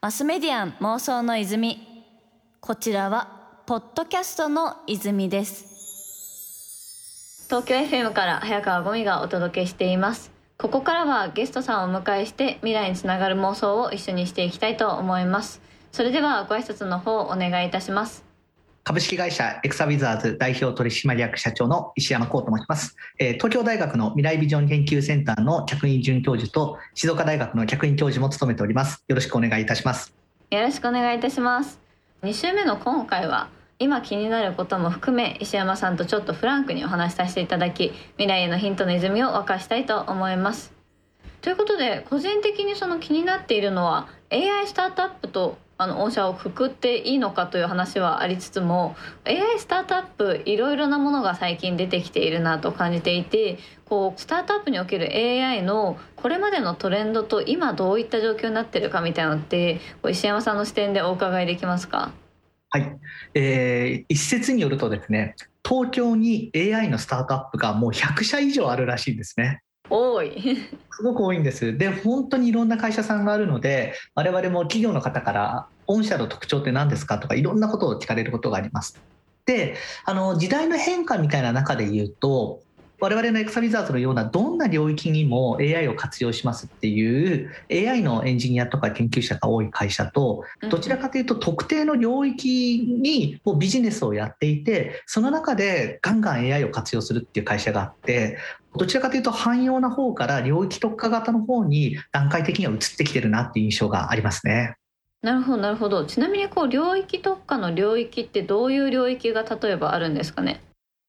マスメディアン妄想の泉。こちらはポッドキャストの泉です。東京 FM から早川ゴミがお届けしています。ここからはゲストさんをお迎えして未来につながる妄想を一緒にしていきたいと思います。それではご挨拶の方お願いいたします。株式会社エクサウィザーズ代表取締役社長の石山幸と申します。東京大学の未来ビジョン研究センターの客員准教授と静岡大学の客員教授も務めております。よろしくお願いいたします。よろしくお願いいたします。2週目の今回は今気になることも含め石山さんとちょっとフランクにお話しさせていただき未来へのヒントの泉を沸かしたいと思います。ということで個人的にその気になっているのは AI スタートアップとあの御社をくくっていいのかという話はありつつも AI スタートアップいろいろなものが最近出てきているなと感じていてこうスタートアップにおける AI のこれまでのトレンドと今どういった状況になってるかみたいなのって石山さんの視点でお伺いできますか？はい、えー、一説によるとですね東京に AI のスタートアップがもう100社以上あるらしいんですね。多い。すごく多いんです。で本当にいろんな会社さんがあるので我々も企業の方から御社の特徴って何ですか？とかいろんなことを聞かれることがあります。であの時代の変化みたいな中で言うと我々のエクサビザーズのようなどんな領域にも AI を活用しますっていう AI のエンジニアとか研究者が多い会社とどちらかというと特定の領域にビジネスをやっていてその中でガンガン AI を活用するっていう会社があってどちらかというと汎用な方から領域特化型の方に段階的には移ってきてるなっていう印象がありますね。なるほどなるほどちなみにこう領域特化の領域ってどういう領域が例えばあるんですかね？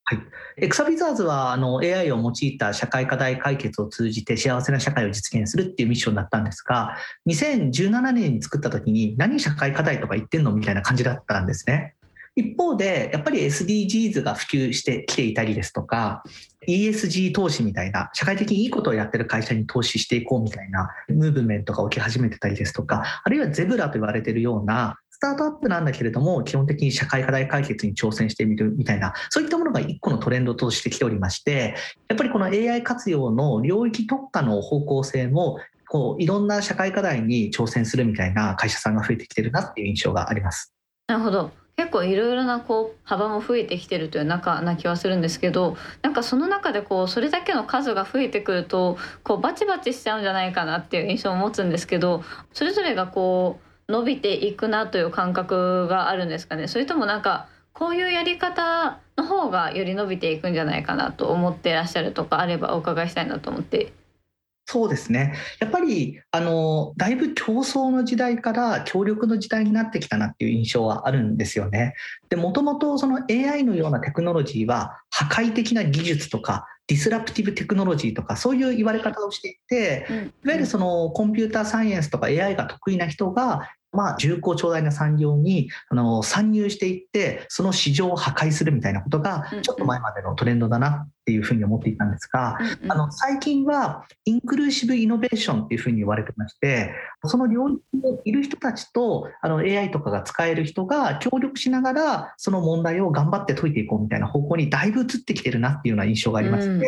はい、エクサビザーズはあの AI を用いた社会課題解決を通じて幸せな社会を実現するっていうミッションだったんですが2017年に作った時に何社会課題とか言ってんのみたいな感じだったんですね。一方でやっぱり SDGs が普及してきていたりですとか ESG 投資みたいな社会的にいいことをやってる会社に投資していこうみたいなムーブメントが起き始めてたりですとかあるいはゼブラと言われてるようなスタートアップなんだけれども、基本的に社会課題解決に挑戦してみるみたいな、そういったものが一個のトレンドとしてきておりまして、やっぱりこの AI 活用の領域特化の方向性も、こういろんな社会課題に挑戦するみたいな会社さんが増えてきてるなっていう印象があります。なるほど。結構いろいろなこう幅も増えてきてるという中な気はするんですけどなんかその中でこうそれだけの数が増えてくるとこうバチバチしちゃうんじゃないかなっていう印象を持つんですけどそれぞれがこう伸びていくなという感覚があるんですかね。それともなんかこういうやり方の方がより伸びていくんじゃないかなと思ってらっしゃるとかあればお伺いしたいなと思って。そうですね。やっぱり、あの、だいぶ競争の時代から協力の時代になってきたなっていう印象はあるんですよね。で、もともとその AI のようなテクノロジーは破壊的な技術とかディスラプティブテクノロジーとかそういう言われ方をしていて、いわゆるそのコンピューターサイエンスとか AI が得意な人がまあ、重厚長大な産業にあの参入していってその市場を破壊するみたいなことがちょっと前までのトレンドだなっていうふうに思っていたんですが、あの最近はインクルーシブイノベーションっていうふうに言われてましてその領域にいる人たちとあの AI とかが使える人が協力しながらその問題を頑張って解いていこうみたいな方向にだいぶ移ってきてるなっていうような印象がありまして、うん、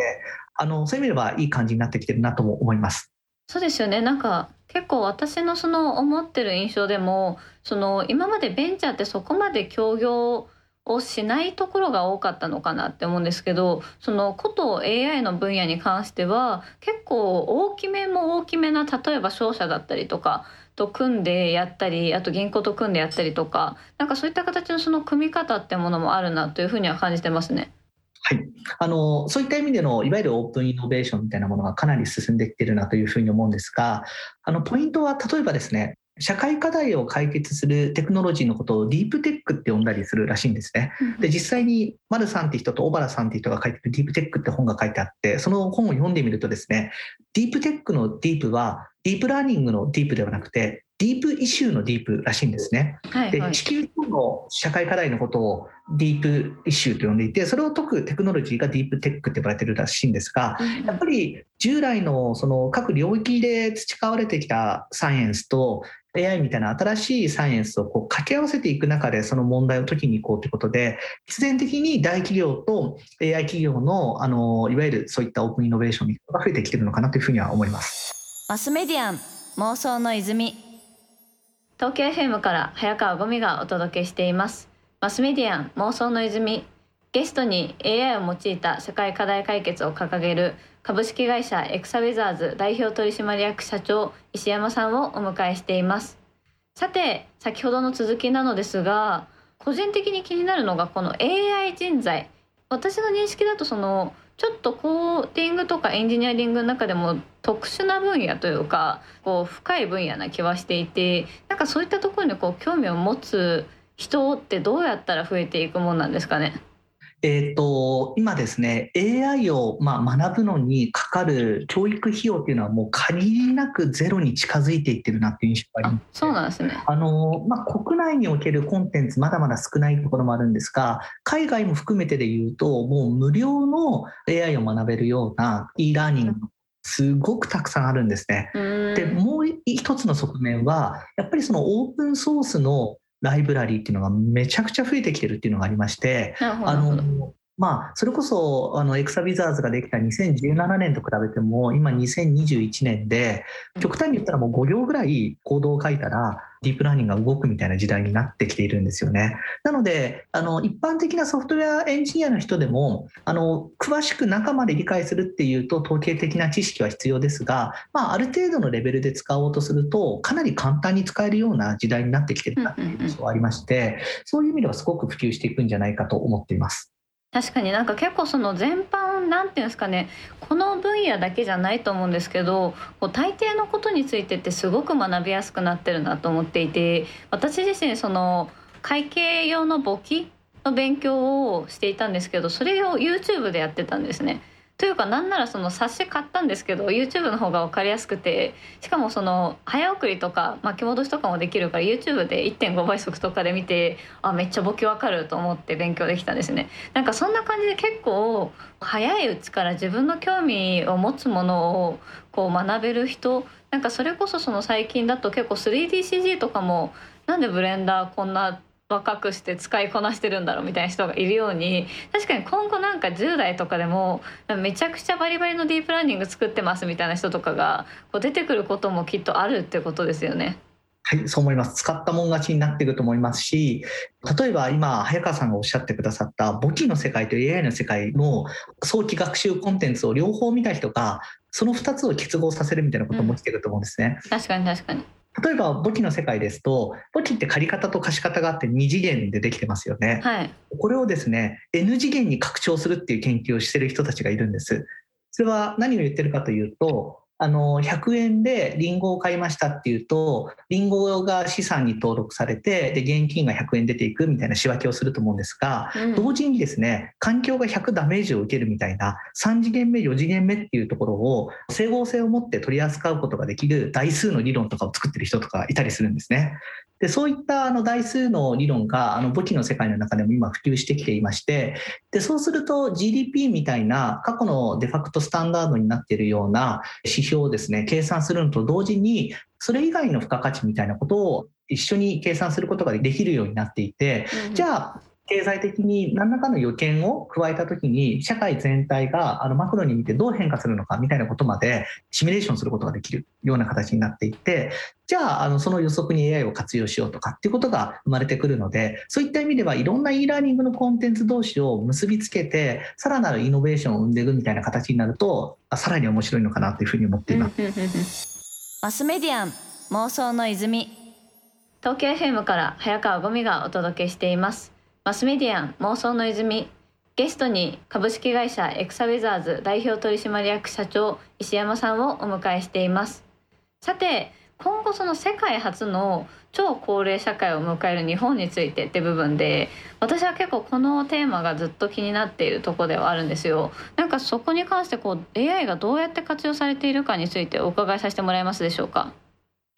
あのそういう意味ではいい感じになってきてるなとも思います。そうですよね。なんか結構私のその思ってる印象でもその今までベンチャーってそこまで協業をしないところが多かったのかなって思うんですけどそのこと AI の分野に関しては結構大きめも大きめな例えば商社だったりとかと組んでやったりあと銀行と組んでやったりとかなんかそういった形のその組み方ってものもあるなというふうには感じてますね。はい、あのそういった意味でのいわゆるオープンイノベーションみたいなものがかなり進んできているなというふうに思うんですがあのポイントは例えばですね社会課題を解決するテクノロジーのことをディープテックって呼んだりするらしいんですね。で実際に丸さんって人と小原さんって人が書いてるディープテックって本が書いてあってその本を読んでみるとですねディープテックのディープはディープラーニングのディープではなくて deep issue のディープらしいんですね。はいはい、で地球上の社会課題のことをディープイシューと呼んでいてそれを解くテクノロジーがディープテックって呼ばれてるらしいんですが、やっぱり従来のその各領域で培われてきたサイエンスと AI みたいな新しいサイエンスをこう掛け合わせていく中でその問題を解きに行こうということで必然的に大企業と AI 企業のあのいわゆるそういったオープンイノベーションが増えてきてるのかなというふうには思います。マスメディアン妄想の泉東京 FM から早川ゴミがお届けしています。マスメディアン妄想の泉。ゲストに AI を用いた社会課題解決を掲げる株式会社エクサウェザーズ代表取締役社長石山さんをお迎えしています。さて先ほどの続きなのですが個人的に気になるのがこの AI 人材。私の認識だとそのちょっとコーティングとかエンジニアリングの中でも特殊な分野というかこう深い分野な気はしていてなんかそういったところにこう興味を持つ人ってどうやったら増えていくもんなんですかね？えーと、今ですね AI をまあ学ぶのにかかる教育費用っていうのはもう限りなくゼロに近づいていってるなっていう印象があります。そうなんですね。あの、まあ、国内におけるコンテンツまだまだ少ないところもあるんですが海外も含めてで言うともう無料の AI を学べるような e ラーニングすごくたくさんあるんですね。でもう一つの側面はやっぱりそのオープンソースのライブラリーっていうのがめちゃくちゃ増えてきてるっていうのがありまして、あのまあ、それこそあのエクサビザーズができた2017年と比べても今2021年で極端に言ったらもう5行ぐらいコードを書いたらディープラーニングが動くみたいな時代になってきているんですよね。なのであの一般的なソフトウェアエンジニアの人でもあの詳しく中まで理解するっていうと統計的な知識は必要ですが、まあ、ある程度のレベルで使おうとするとかなり簡単に使えるような時代になってきてるなっていう印象がありましてそういう意味ではすごく普及していくんじゃないかと思っています。確かになんか結構その全般なんていうんですかねこの分野だけじゃないと思うんですけどこう大抵のことについてってすごく学びやすくなってるなと思っていて私自身その会計用の簿記の勉強をしていたんですけどそれを YouTube でやってたんですね。というかなんならその冊子買ったんですけど YouTube の方が分かりやすくてしかもその早送りとか巻き戻しとかもできるから YouTube で1.5倍速とかで見てあめっちゃ簿記分かると思って勉強できたんですね。なんかそんな感じで結構早いうちから自分の興味を持つものをこう学べる人なんかそれこそその最近だと結構 3DCG とかもなんでブレンダーこんな若くして使いこなしてるんだろうみたいな人がいるように確かに今後なんか10代とかでもめちゃくちゃバリバリのディープラーニング作ってますみたいな人とかがこう出てくることもきっとあるってことですよね。はい、そう思います。使ったもん勝ちになっていくと思いますし、例えば今、早川さんがおっしゃってくださった簿記の世界と AI の世界の早期学習コンテンツを両方見た人が、その2つを結合させるみたいなことも起きてると思うんですね。うん、確かに確かに。例えば簿記の世界ですと簿記って借方と貸方があって2次元でできてますよね、はい、これをですね N 次元に拡張するっていう研究をしてる人たちがいるんです。それは何を言ってるかというとあの100円でリンゴを買いましたっていうとリンゴが資産に登録されてで現金が100円出ていくみたいな仕分けをすると思うんですが、うん、同時にですね環境が100ダメージを受けるみたいな3次元目4次元目っていうところを整合性を持って取り扱うことができる台数の理論とかを作ってる人とかいたりするんですね。でそういったあの台数の理論があの簿記の世界の中でも今普及してきていましてでそうすると GDP みたいな過去のデファクトスタンダードになっているような指標をですね計算するのと同時にそれ以外の付加価値みたいなことを一緒に計算することができるようになっていて、じゃあ経済的に何らかの予見を加えたときに社会全体があのマクロに見てどう変化するのかみたいなことまでシミュレーションすることができるような形になっていってじゃああのその予測に AI を活用しようとかっていうことが生まれてくるのでそういった意味ではいろんな e ラーニングのコンテンツ同士を結びつけてさらなるイノベーションを生んでいくみたいな形になるとさらに面白いのかなというふうに思っています。マスメディアン妄想の泉東京 FM から早川ゴミがお届けしていますマスメディアン妄想の泉。ゲストに株式会社エクサウェザーズ代表取締役社長石山さんをお迎えしています。さて今後その世界初の超高齢社会を迎える日本についてって部分で私は結構このテーマがずっと気になっているとこではあるんですよ。なんかそこに関してこう AI がどうやって活用されているかについてお伺いさせてもらえますでしょうか？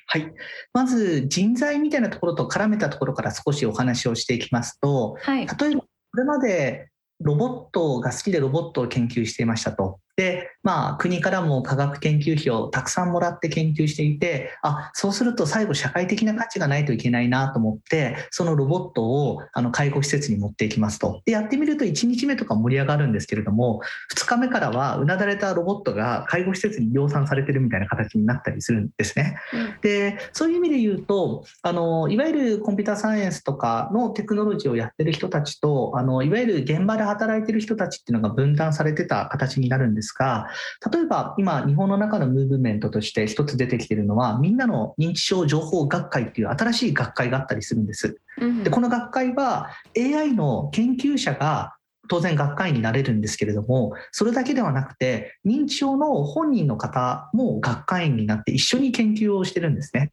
はい、まず人材みたいなところと絡めたところから少しお話をしていきますと、はい、例えばこれまでロボットが好きでロボットを研究していましたとで、まあ、国からも科学研究費をたくさんもらって研究していて、あ、そうすると最後社会的な価値がないといけないなと思って、そのロボットをあの介護施設に持っていきますと。で、やってみると1日目とか盛り上がるんですけれども、2日目からはうなだれたロボットが介護施設に量産されてるみたいな形になったりするんですね。で、そういう意味で言うと、あの、いわゆるコンピューターサイエンスとかのテクノロジーをやってる人たちと、あの、いわゆる現場で働いてる人たちっていうのが分断されてた形になるんですが、例えば今、日本の中のムーブメントとして一つ出てきているのは、みんなの認知症情報学会っていう新しい学会があったりするんです。でこの学会は AI の研究者が当然学会員になれるんですけれども、それだけではなくて、認知症の本人の方も学会員になって一緒に研究をしてるんですね。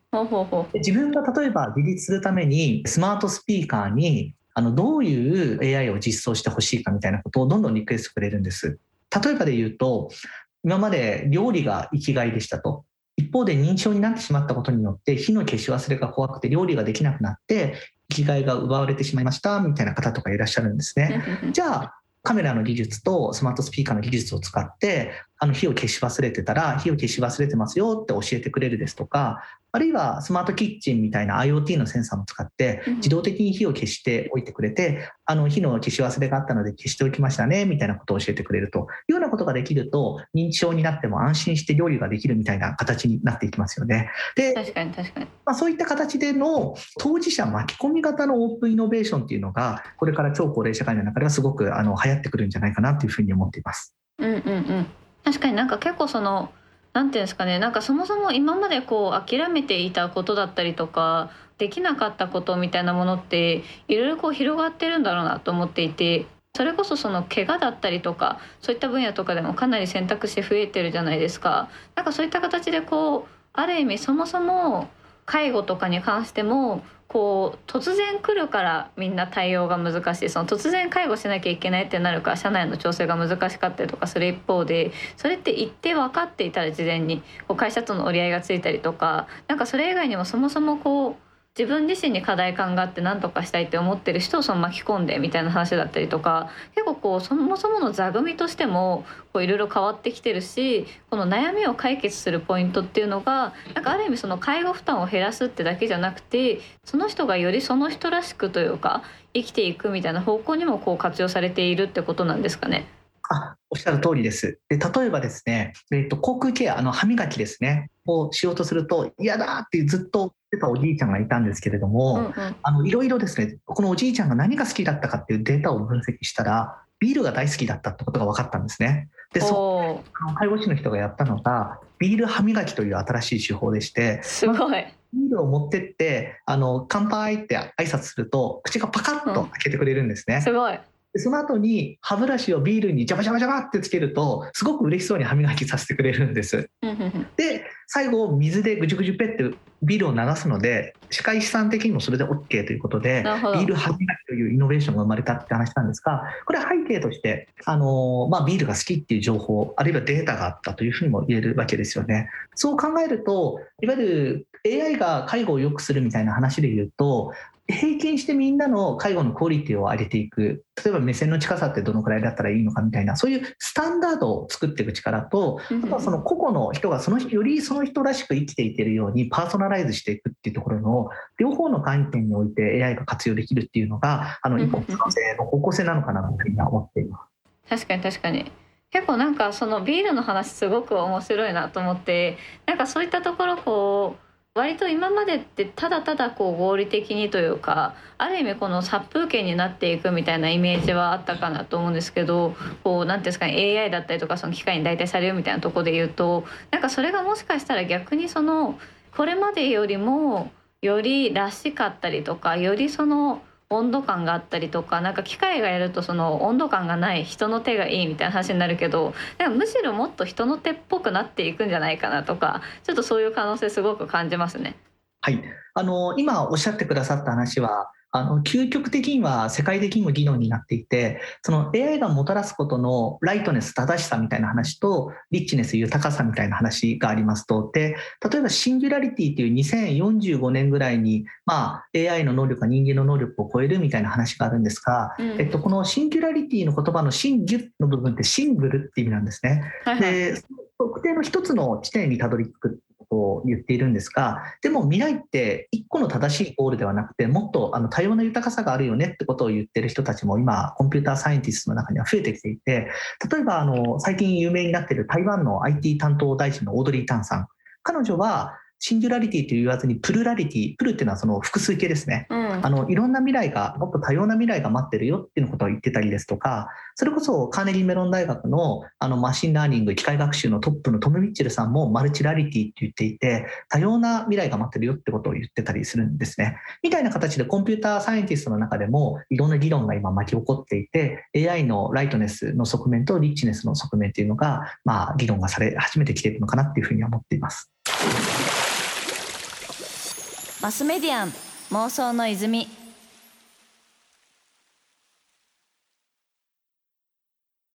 自分が例えば自立するためにスマートスピーカーにあのどういう AI を実装してほしいかみたいなことをどんどんリクエストくれるんです。例えばで言うと、今まで料理が生きがいでしたと。一方で認知症になってしまったことによって火の消し忘れが怖くて料理ができなくなって生きがいが奪われてしまいましたみたいな方とかいらっしゃるんですね。じゃあカメラの技術とスマートスピーカーの技術を使ってあの火を消し忘れてたら火を消し忘れてますよって教えてくれるですとかあるいはスマートキッチンみたいな IoT のセンサーも使って自動的に火を消しておいてくれて、あの火の消し忘れがあったので消しておきましたねみたいなことを教えてくれるというようなことができると認知症になっても安心して料理ができるみたいな形になっていきますよね。で確かに確かに、まあ、そういった形での当事者巻き込み型のオープンイノベーションっていうのがこれから超高齢社会の中ではすごくあの流行ってくるんじゃないかなというふうに思っています。うんうんうん確かになんか結構その何て言うんですかねなんかそもそも今までこう諦めていたことだったりとかできなかったことみたいなものっていろいろこう広がってるんだろうなと思っていてそれこそその怪我だったりとかそういった分野とかでもかなり選択肢増えてるじゃないですか。なんかそういった形でこうある意味そもそも介護とかに関してもこう突然来るからみんな対応が難しい。その突然介護しなきゃいけないってなるから社内の調整が難しかったりとかする一方でそれって言って分かっていたら事前にこう会社との折り合いがついたりとかなんかそれ以外にもそもそもこう自分自身に課題感があって何とかしたいって思ってる人をその巻き込んでみたいな話だったりとか結構こうそもそもの座組としてもいろいろ変わってきてるしこの悩みを解決するポイントっていうのがなんかある意味その介護負担を減らすってだけじゃなくてその人がよりその人らしくというか生きていくみたいな方向にもこう活用されているってことなんですかね。あおっしゃる通りです。で例えばですね、えーと、口腔ケア、あの歯磨きですね、をしようとすると、嫌だってずっと言ってたおじいちゃんがいたんですけれども、うんうん、あのいろいろですね、このおじいちゃんが何が好きだったかっていうデータを分析したら、ビールが大好きだったってことが分かったんですね。で、その介護士の人がやったのが、ビール歯磨きという新しい手法でして、すごい。ビールを持ってって、あの乾杯って挨拶すると、口がパカッと開けてくれるんですね。うん、すごい。その後に歯ブラシをビールにジャバジャバジャバってつけるとすごく嬉しそうに歯磨きさせてくれるんです。で最後水でぐじゅぐじゅペってビールを流すので歯科医師さん的にもそれで OK ということでビール歯磨きというイノベーションが生まれたって話なんですがこれは背景としてあの、まあ、ビールが好きっていう情報あるいはデータがあったというふうにも言えるわけですよね。そう考えるといわゆる AI が介護を良くするみたいな話で言うと平均してみんなの介護のクオリティを上げていく。例えば目線の近さってどのくらいだったらいいのかみたいな。そういうスタンダードを作っていく力とあとはその個々の人がそのよりその人らしく生きていけるようにパーソナライズしていくっていうところの両方の観点において AI が活用できるっていうのがあの一本可能性の方向性なのかなというふうには思っています。確かに確かに。結構なんかそのビールの話すごく面白いなと思ってなんかそういったところこう割と今までってただただこう合理的にというかある意味この殺風景になっていくみたいなイメージはあったかなと思うんですけどこう何ていうんですかね AI だったりとかその機械に代替されるみたいなとこで言うとなんかそれがもしかしたら逆にそのこれまでよりもよりらしかったりとかよりその温度感があったりとかなんか機械がやるとその温度感がない人の手がいいみたいな話になるけどでもむしろもっと人の手っぽくなっていくんじゃないかなとかちょっとそういう可能性すごく感じますね。はい、あの今おっしゃってくださった話はあの究極的には世界的にも議論になっていてその AI がもたらすことのライトネス正しさみたいな話とリッチネス豊かさみたいな話がありますと。で例えばシンギュラリティという2045年ぐらいに、まあ、AI の能力が人間の能力を超えるみたいな話があるんですが、うん、えっと、このシンギュラリティの言葉のシンギュの部分ってシングルって意味なんですね。はいはい、で特定の一つの地点にたどり着くを言っているんですがでも未来って1個の正しいゴールではなくてもっとあの多様な豊かさがあるよねってことを言ってる人たちも今コンピューターサイエンティストの中には増えてきていて例えばあの最近有名になっている台湾の IT 担当大臣のオードリー・タンさん。彼女はシンギュラリティと言わずに plurality、プルっていうのはその複数形ですね、うん、あのいろんな未来が、もっと多様な未来が待ってるよっていうことを言ってたりですとか、それこそカーネギーメロン大学のあのマシンラーニング、機械学習のトップのトム・ミッチェルさんもマルチラリティって言っていて、多様な未来が待ってるよってことを言ってたりするんですね。みたいな形でコンピューターサイエンティストの中でもいろんな議論が今巻き起こっていて、AI の rightness の側面と richness の側面っていうのが、まあ、議論がされ始めてきているのかなっていうふうに思っています。マスメディアン妄想の泉。